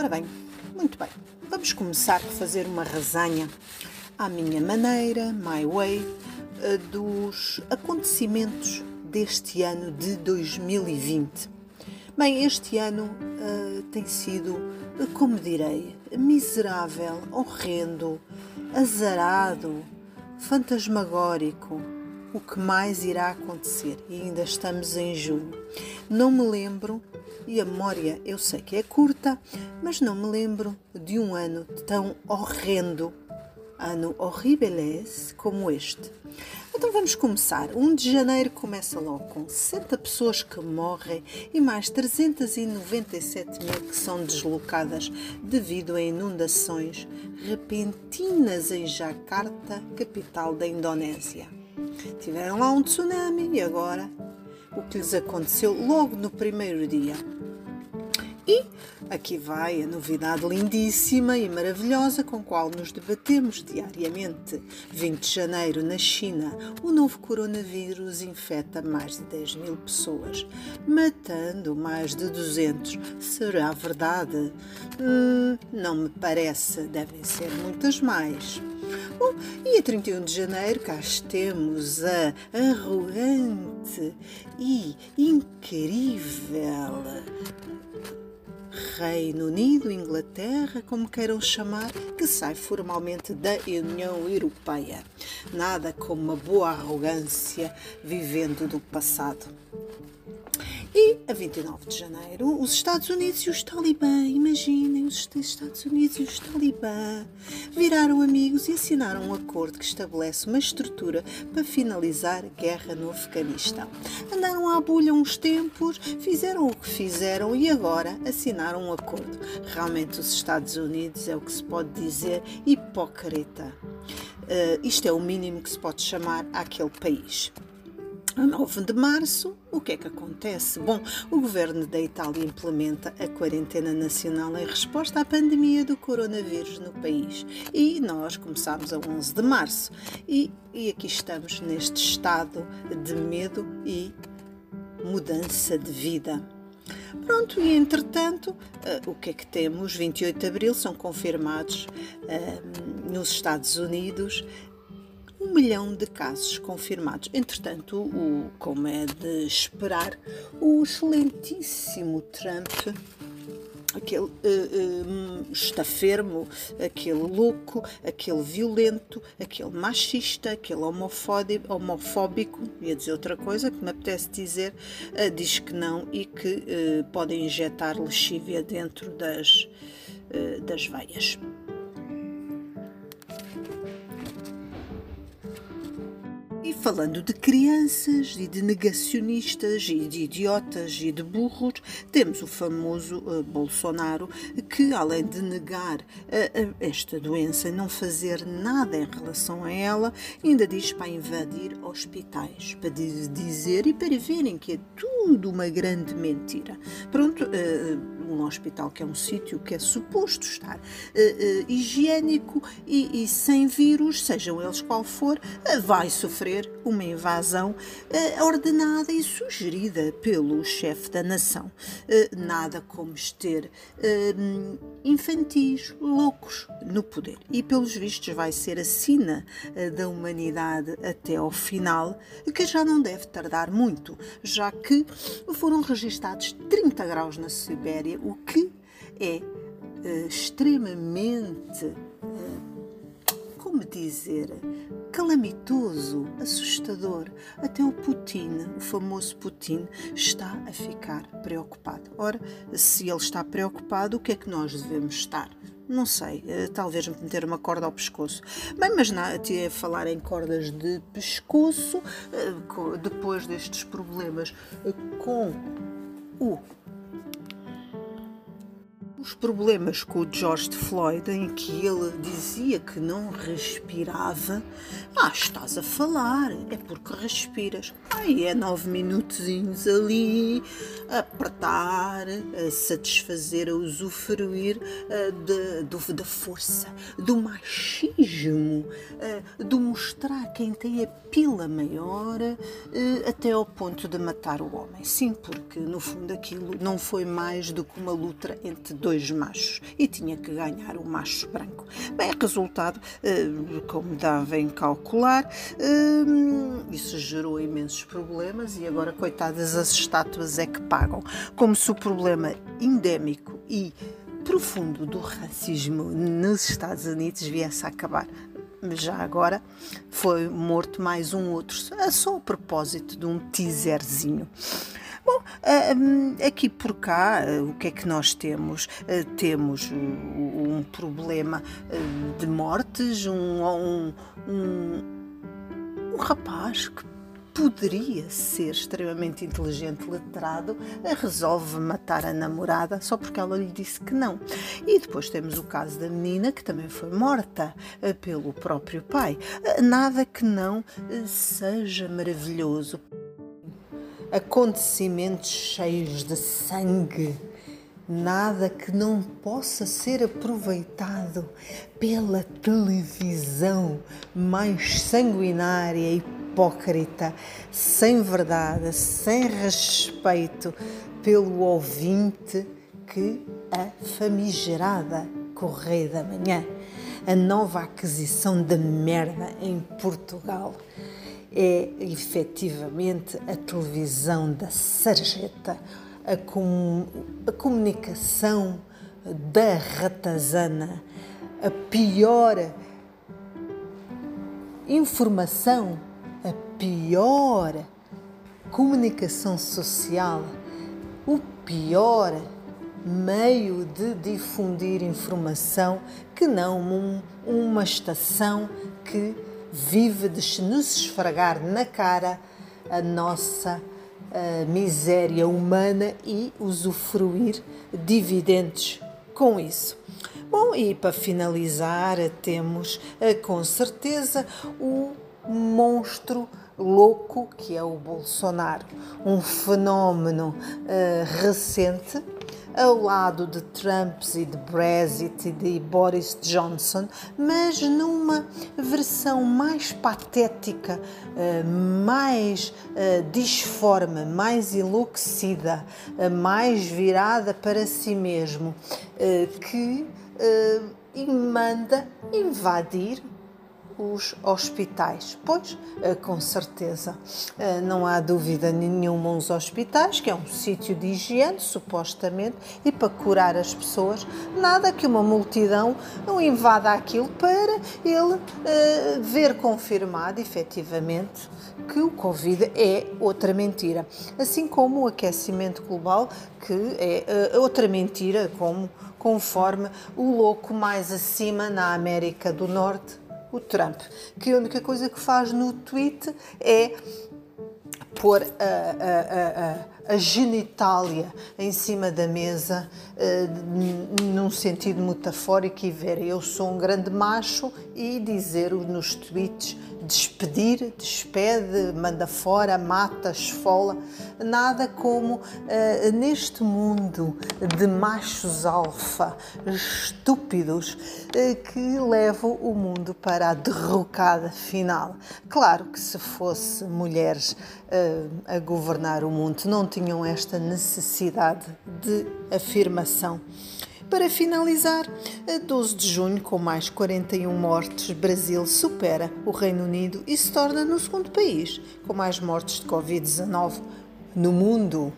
Ora bem, muito bem. Vamos começar a fazer uma resenha à minha maneira, my way, eh, dos acontecimentos deste ano de 2020. Bem, este ano uh, tem sido, como direi, miserável, horrendo, azarado, fantasmagórico. O que mais irá acontecer? E ainda estamos em junho. Não me lembro, e a memória eu sei que é curta, mas não me lembro de um ano tão horrendo, ano horribles como este. Então vamos começar. 1 de janeiro começa logo com 60 pessoas que morrem e mais 397 mil que são deslocadas devido a inundações repentinas em Jakarta, capital da Indonésia. Tiveram lá um tsunami e agora o que lhes aconteceu logo no primeiro dia. E aqui vai a novidade lindíssima e maravilhosa com a qual nos debatemos diariamente. 20 de janeiro, na China, o novo coronavírus infecta mais de 10 mil pessoas, matando mais de 200. Será verdade? Hum, não me parece, devem ser muitas mais. Bom, e a 31 de janeiro cá temos a arrogante e incrível Reino Unido, Inglaterra, como queiram chamar, que sai formalmente da União Europeia. Nada como uma boa arrogância vivendo do passado. A 29 de janeiro, os Estados Unidos e os Talibã, imaginem, os Estados Unidos e os Talibã viraram amigos e assinaram um acordo que estabelece uma estrutura para finalizar a guerra no Afeganistão. Andaram à bulha uns tempos, fizeram o que fizeram e agora assinaram um acordo. Realmente, os Estados Unidos é o que se pode dizer hipócrita. Uh, isto é o mínimo que se pode chamar àquele país. A 9 de março, o que é que acontece? Bom, o governo da Itália implementa a quarentena nacional em resposta à pandemia do coronavírus no país. E nós começámos a 11 de março. E, e aqui estamos neste estado de medo e mudança de vida. Pronto, e entretanto, uh, o que é que temos? 28 de abril são confirmados uh, nos Estados Unidos um milhão de casos confirmados. Entretanto, o, como é de esperar, o excelentíssimo Trump aquele uh, uh, estafermo, aquele louco, aquele violento, aquele machista, aquele homofóbico, homofóbico ia dizer outra coisa que me apetece dizer, uh, diz que não e que podem injetar lexívia dentro das, das veias. Falando de crianças e de negacionistas e de idiotas e de burros, temos o famoso uh, Bolsonaro que, além de negar uh, uh, esta doença e não fazer nada em relação a ela, ainda diz para invadir hospitais, para dizer e para verem que é tudo uma grande mentira. Pronto, um hospital que é um sítio que é suposto estar higiênico e, e sem vírus, sejam eles qual for, vai sofrer uma invasão uh, ordenada e sugerida pelo chefe da nação. Uh, nada como ter uh, infantis loucos no poder. E, pelos vistos, vai ser a sina da humanidade até ao final, que já não deve tardar muito, já que foram registados 30 graus na Sibéria, o que é extremamente como dizer, calamitoso, assustador. Até o Putin, o famoso Putin, está a ficar preocupado. Ora, se ele está preocupado, o que é que nós devemos estar? Não sei, eh, talvez meter uma corda ao pescoço. Bem, mas na, a falar em cordas de pescoço, eh, depois destes problemas eh, com o os problemas com o George Floyd, em que ele dizia que não respirava, ah, estás a falar, é porque respiras. Ai, é nove minutinhos ali, apertar, a satisfazer, a usufruir de, do, da força, do machismo, do mostrar quem tem a pila maior, até ao ponto de matar o homem. Sim, porque no fundo aquilo não foi mais do que uma luta entre dois machos e tinha que ganhar o macho branco. Bem, resultado, como devem calcular, isso gerou imensos problemas e agora, coitadas, as estátuas é que pagam. Como se o problema endémico e profundo do racismo nos Estados Unidos viesse a acabar. Já agora foi morto mais um outro, só a propósito de um teaserzinho. Bom, aqui por cá, o que é que nós temos? Temos um problema de mortes, um, um, um, um rapaz que poderia ser extremamente inteligente, letrado, resolve matar a namorada só porque ela lhe disse que não. E depois temos o caso da menina que também foi morta eh, pelo próprio pai. Eh, nada que não eh, seja maravilhoso. Acontecimentos cheios de sangue nada que não possa ser aproveitado pela televisão mais sanguinária e hipócrita, sem verdade, sem respeito pelo ouvinte que a famigerada Correio da Manhã, a nova aquisição de merda em Portugal. É efetivamente a televisão da sarjeta, a, com, a comunicação da ratazana, a pior informação a pior comunicação social, o pior meio de difundir informação que não um, uma estação que vive de nos esfregar na cara a nossa uh, miséria humana e usufruir dividendos com isso. Bom, e para finalizar, temos uh, com certeza o monstro louco que é o Bolsonaro, um fenómeno uh, recente ao lado de Trump e de Brexit e de Boris Johnson, mas numa versão mais patética, uh, mais uh, disforme, mais enlouquecida, mais virada para si mesmo, que manda invadir os hospitais. Pois, eh, com certeza, eh, não há dúvida nenhuma os hospitais, que é um sítio de higiene, supostamente, e para curar as pessoas, nada que uma multidão não invada aquilo para ele uh, ver confirmado, efetivamente, que o Covid é outra mentira. Assim como o aquecimento global, que é outra mentira, como conforme o louco mais acima na América do Norte o Trump, que a única coisa que faz no tweet é pôr a, genitália em cima da mesa uh, num sentido metafórico e ver eu sou um grande macho e dizer nos tweets despedir, despede, manda fora, mata, esfola. Nada como uh, neste mundo de machos alfa estúpidos uh, que levam o mundo para a derrocada final. Claro que se fosse mulheres a governar o mundo, não tinham esta necessidade de afirmação. Para finalizar, a 12 de junho, com mais 41 mortes, Brasil supera o Reino Unido e se torna no segundo país com mais mortes de Covid-19 no mundo.